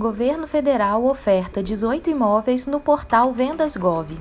Governo Federal oferta 18 imóveis no portal Vendas Gov.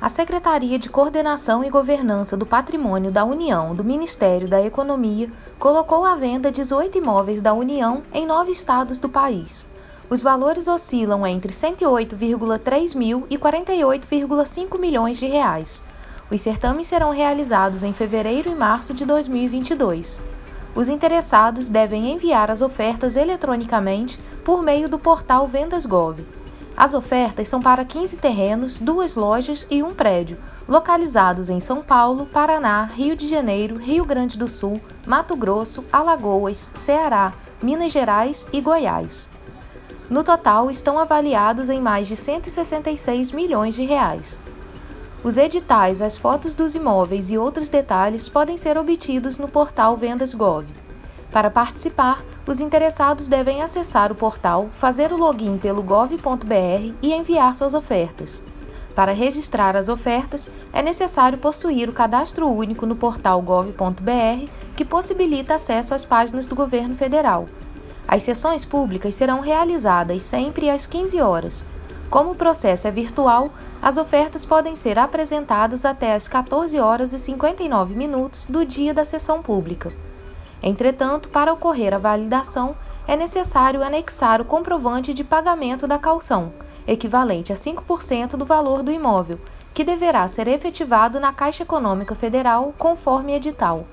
A Secretaria de Coordenação e Governança do Patrimônio da União do Ministério da Economia colocou à venda 18 imóveis da União em nove estados do país. Os valores oscilam entre 108,3 mil e 48,5 milhões de reais. Os certames serão realizados em fevereiro e março de 2022. Os interessados devem enviar as ofertas eletronicamente por meio do portal Vendas Gov. As ofertas são para 15 terrenos, duas lojas e um prédio, localizados em São Paulo, Paraná, Rio de Janeiro, Rio Grande do Sul, Mato Grosso, Alagoas, Ceará, Minas Gerais e Goiás. No total, estão avaliados em mais de 166 milhões de reais. Os editais, as fotos dos imóveis e outros detalhes podem ser obtidos no portal Vendas Gov. Para participar, os interessados devem acessar o portal, fazer o login pelo gov.br e enviar suas ofertas. Para registrar as ofertas, é necessário possuir o cadastro único no portal gov.br, que possibilita acesso às páginas do governo federal. As sessões públicas serão realizadas sempre às 15 horas. Como o processo é virtual, as ofertas podem ser apresentadas até às 14 horas e 59 minutos do dia da sessão pública. Entretanto, para ocorrer a validação, é necessário anexar o comprovante de pagamento da calção, equivalente a 5% do valor do imóvel, que deverá ser efetivado na Caixa Econômica Federal conforme edital.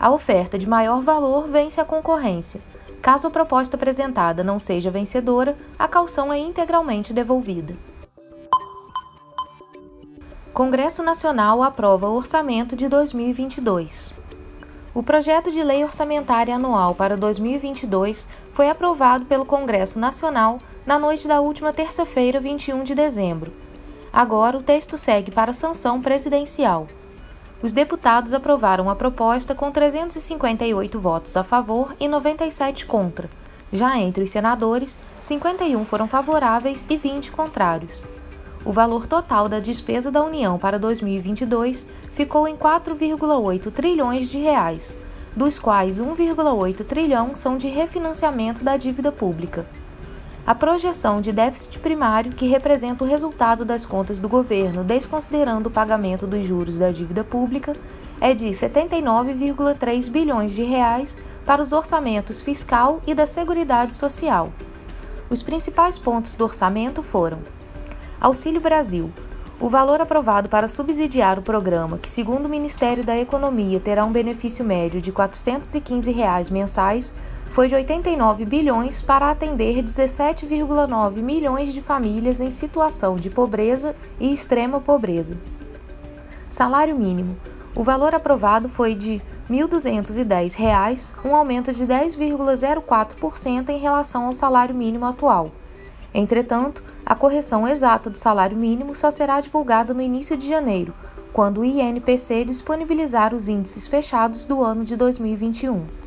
A oferta de maior valor vence a concorrência. Caso a proposta apresentada não seja vencedora, a calção é integralmente devolvida. Congresso Nacional aprova o orçamento de 2022. O projeto de lei orçamentária anual para 2022 foi aprovado pelo Congresso Nacional na noite da última terça-feira, 21 de dezembro. Agora, o texto segue para sanção presidencial. Os deputados aprovaram a proposta com 358 votos a favor e 97 contra. Já entre os senadores, 51 foram favoráveis e 20 contrários. O valor total da despesa da União para 2022 ficou em 4,8 trilhões de reais, dos quais 1,8 trilhão são de refinanciamento da dívida pública. A projeção de déficit primário, que representa o resultado das contas do governo desconsiderando o pagamento dos juros da dívida pública, é de 79,3 bilhões de reais para os orçamentos fiscal e da Seguridade Social. Os principais pontos do orçamento foram: Auxílio Brasil, o valor aprovado para subsidiar o programa, que segundo o Ministério da Economia terá um benefício médio de 415 reais mensais, foi de 89 bilhões para atender 17,9 milhões de famílias em situação de pobreza e extrema pobreza. Salário mínimo. O valor aprovado foi de R$ 1.210, um aumento de 10,04% em relação ao salário mínimo atual. Entretanto, a correção exata do salário mínimo só será divulgada no início de janeiro, quando o INPC disponibilizar os índices fechados do ano de 2021.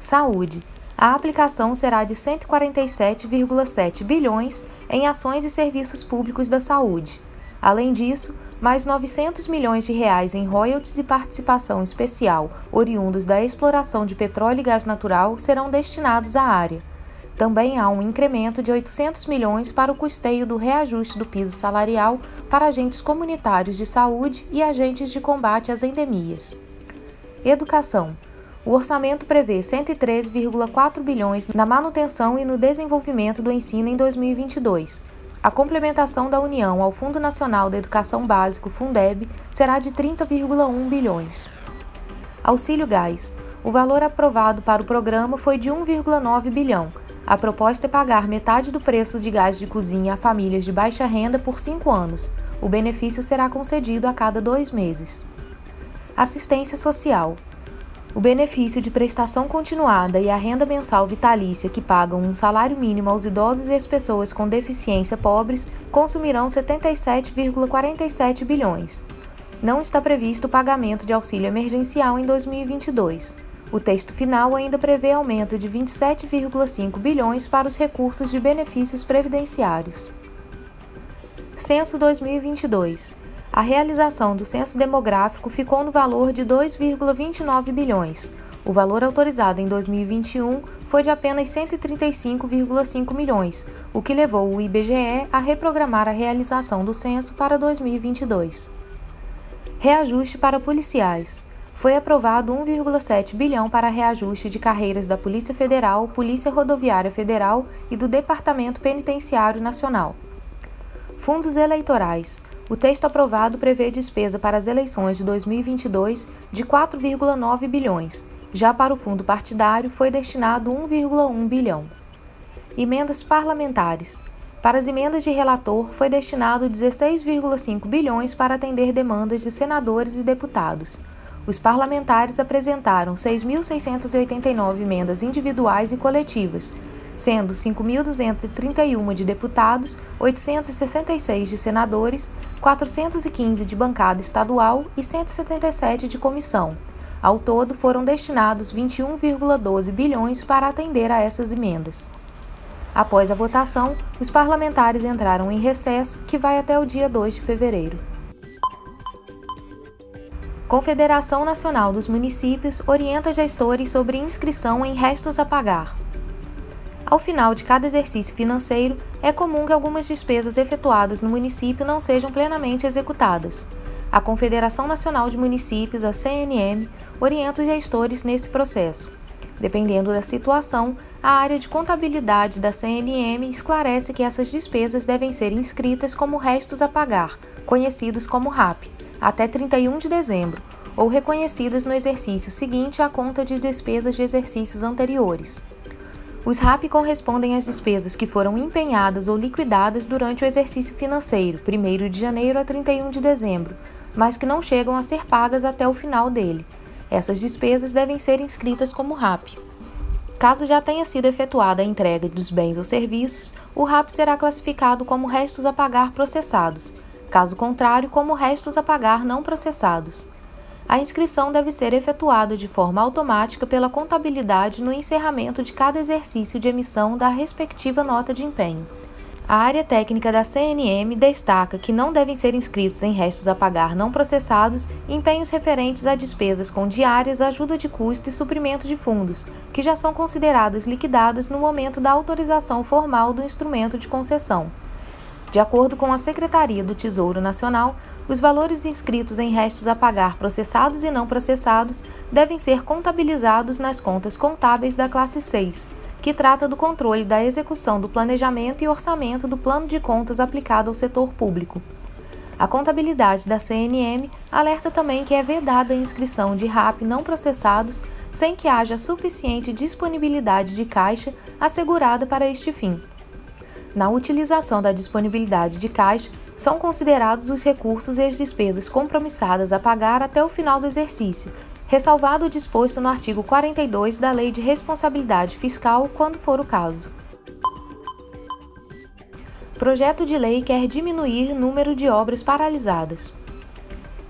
Saúde. A aplicação será de 147,7 bilhões em ações e serviços públicos da saúde. Além disso, mais 900 milhões de reais em royalties e participação especial oriundos da exploração de petróleo e gás natural serão destinados à área. Também há um incremento de 800 milhões para o custeio do reajuste do piso salarial para agentes comunitários de saúde e agentes de combate às endemias. Educação. O orçamento prevê 113,4 bilhões na manutenção e no desenvolvimento do ensino em 2022. A complementação da União ao Fundo Nacional da Educação Básico, Fundeb, será de 30,1 bilhões. Auxílio Gás. O valor aprovado para o programa foi de 1,9 bilhão a proposta é pagar metade do preço de gás de cozinha a famílias de baixa renda por cinco anos. O benefício será concedido a cada dois meses. Assistência Social. O benefício de prestação continuada e a renda mensal vitalícia que pagam um salário mínimo aos idosos e às pessoas com deficiência pobres consumirão 77,47 bilhões. Não está previsto o pagamento de auxílio emergencial em 2022. O texto final ainda prevê aumento de 27,5 bilhões para os recursos de benefícios previdenciários. Censo 2022. A realização do censo demográfico ficou no valor de 2,29 bilhões. O valor autorizado em 2021 foi de apenas 135,5 milhões, o que levou o IBGE a reprogramar a realização do censo para 2022. Reajuste para policiais. Foi aprovado 1,7 bilhão para reajuste de carreiras da Polícia Federal, Polícia Rodoviária Federal e do Departamento Penitenciário Nacional. Fundos eleitorais. O texto aprovado prevê despesa para as eleições de 2022 de 4,9 bilhões. Já para o fundo partidário foi destinado 1,1 bilhão. Emendas parlamentares. Para as emendas de relator foi destinado 16,5 bilhões para atender demandas de senadores e deputados. Os parlamentares apresentaram 6.689 emendas individuais e coletivas, sendo 5.231 de deputados, 866 de senadores, 415 de bancada estadual e 177 de comissão. Ao todo, foram destinados 21,12 bilhões para atender a essas emendas. Após a votação, os parlamentares entraram em recesso, que vai até o dia 2 de fevereiro. Confederação Nacional dos Municípios orienta gestores sobre inscrição em restos a pagar. Ao final de cada exercício financeiro, é comum que algumas despesas efetuadas no município não sejam plenamente executadas. A Confederação Nacional de Municípios, a CNM, orienta os gestores nesse processo. Dependendo da situação, a área de contabilidade da CNM esclarece que essas despesas devem ser inscritas como restos a pagar, conhecidos como RAP, até 31 de dezembro, ou reconhecidas no exercício seguinte à conta de despesas de exercícios anteriores. Os RAP correspondem às despesas que foram empenhadas ou liquidadas durante o exercício financeiro, 1 de janeiro a 31 de dezembro, mas que não chegam a ser pagas até o final dele. Essas despesas devem ser inscritas como RAP. Caso já tenha sido efetuada a entrega dos bens ou serviços, o RAP será classificado como restos a pagar processados, caso contrário, como restos a pagar não processados a inscrição deve ser efetuada de forma automática pela contabilidade no encerramento de cada exercício de emissão da respectiva nota de empenho. A área técnica da CNM destaca que não devem ser inscritos em restos a pagar não processados empenhos referentes a despesas com diárias, ajuda de custo e suprimento de fundos, que já são consideradas liquidadas no momento da autorização formal do instrumento de concessão. De acordo com a Secretaria do Tesouro Nacional, os valores inscritos em restos a pagar processados e não processados devem ser contabilizados nas contas contábeis da classe 6, que trata do controle da execução do planejamento e orçamento do plano de contas aplicado ao setor público. A contabilidade da CNM alerta também que é vedada a inscrição de RAP não processados sem que haja suficiente disponibilidade de caixa assegurada para este fim. Na utilização da disponibilidade de caixa, são considerados os recursos e as despesas compromissadas a pagar até o final do exercício, ressalvado o disposto no artigo 42 da Lei de Responsabilidade Fiscal, quando for o caso. Projeto de lei quer diminuir número de obras paralisadas.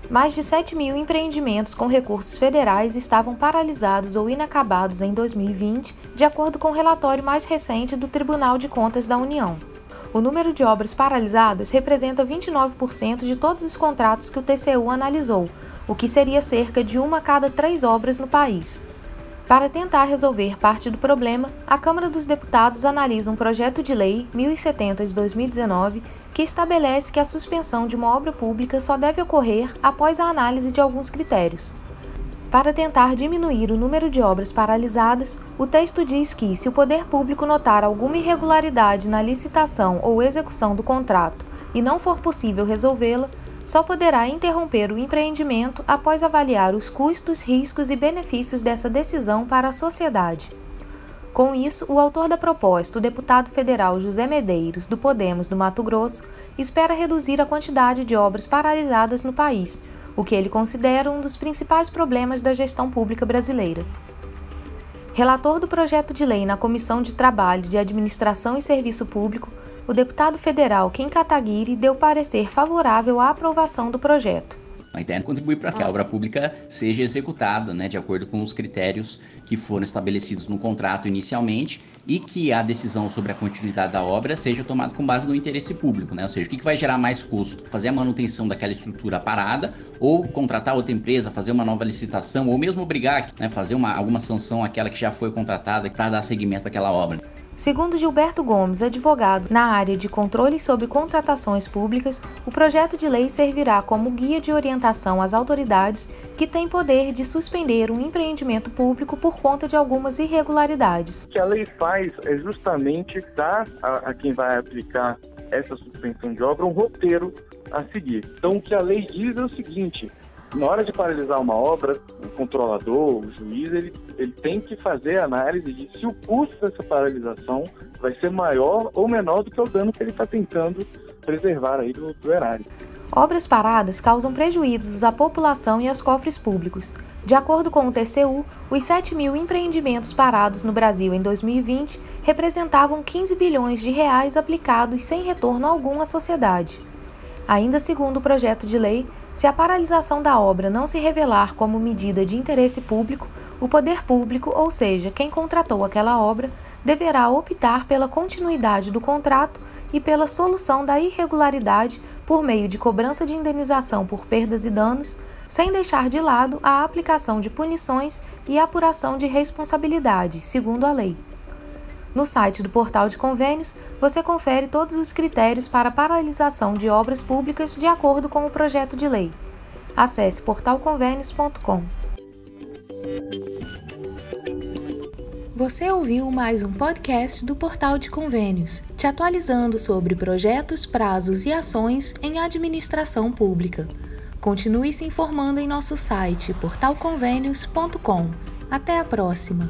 Mais de 7 mil empreendimentos com recursos federais estavam paralisados ou inacabados em 2020, de acordo com o relatório mais recente do Tribunal de Contas da União. O número de obras paralisadas representa 29% de todos os contratos que o TCU analisou, o que seria cerca de uma a cada três obras no país. Para tentar resolver parte do problema, a Câmara dos Deputados analisa um projeto de lei 1070 de 2019 que estabelece que a suspensão de uma obra pública só deve ocorrer após a análise de alguns critérios. Para tentar diminuir o número de obras paralisadas, o texto diz que, se o poder público notar alguma irregularidade na licitação ou execução do contrato e não for possível resolvê-la, só poderá interromper o empreendimento após avaliar os custos, riscos e benefícios dessa decisão para a sociedade. Com isso, o autor da proposta, o deputado federal José Medeiros, do Podemos do Mato Grosso, espera reduzir a quantidade de obras paralisadas no país, o que ele considera um dos principais problemas da gestão pública brasileira. Relator do projeto de lei na Comissão de Trabalho, de Administração e Serviço Público, o deputado federal Kim Kataguiri deu parecer favorável à aprovação do projeto. A ideia é contribuir para que a obra pública seja executada né, de acordo com os critérios que foram estabelecidos no contrato inicialmente e que a decisão sobre a continuidade da obra seja tomada com base no interesse público, né? Ou seja, o que vai gerar mais custo? Fazer a manutenção daquela estrutura parada ou contratar outra empresa, fazer uma nova licitação ou mesmo obrigar, né, fazer uma, alguma sanção àquela que já foi contratada para dar seguimento àquela obra. Segundo Gilberto Gomes, advogado na área de controle sobre contratações públicas, o projeto de lei servirá como guia de orientação às autoridades que têm poder de suspender um empreendimento público por conta de algumas irregularidades. O que a lei faz é justamente dar a, a quem vai aplicar essa suspensão de obra um roteiro a seguir. Então, o que a lei diz é o seguinte: na hora de paralisar uma obra, o controlador, o juiz, ele, ele tem que fazer a análise de se o custo dessa paralisação vai ser maior ou menor do que o dano que ele está tentando preservar aí do, do erário. Obras paradas causam prejuízos à população e aos cofres públicos. De acordo com o TCU, os 7 mil empreendimentos parados no Brasil em 2020 representavam 15 bilhões de reais aplicados sem retorno algum à sociedade. Ainda segundo o projeto de lei, se a paralisação da obra não se revelar como medida de interesse público, o poder público, ou seja, quem contratou aquela obra, deverá optar pela continuidade do contrato e pela solução da irregularidade por meio de cobrança de indenização por perdas e danos, sem deixar de lado a aplicação de punições e apuração de responsabilidades, segundo a lei. No site do Portal de Convênios, você confere todos os critérios para paralisação de obras públicas de acordo com o projeto de lei. Acesse portalconvênios.com. Você ouviu mais um podcast do Portal de Convênios, te atualizando sobre projetos, prazos e ações em administração pública. Continue se informando em nosso site portalconvênios.com. Até a próxima!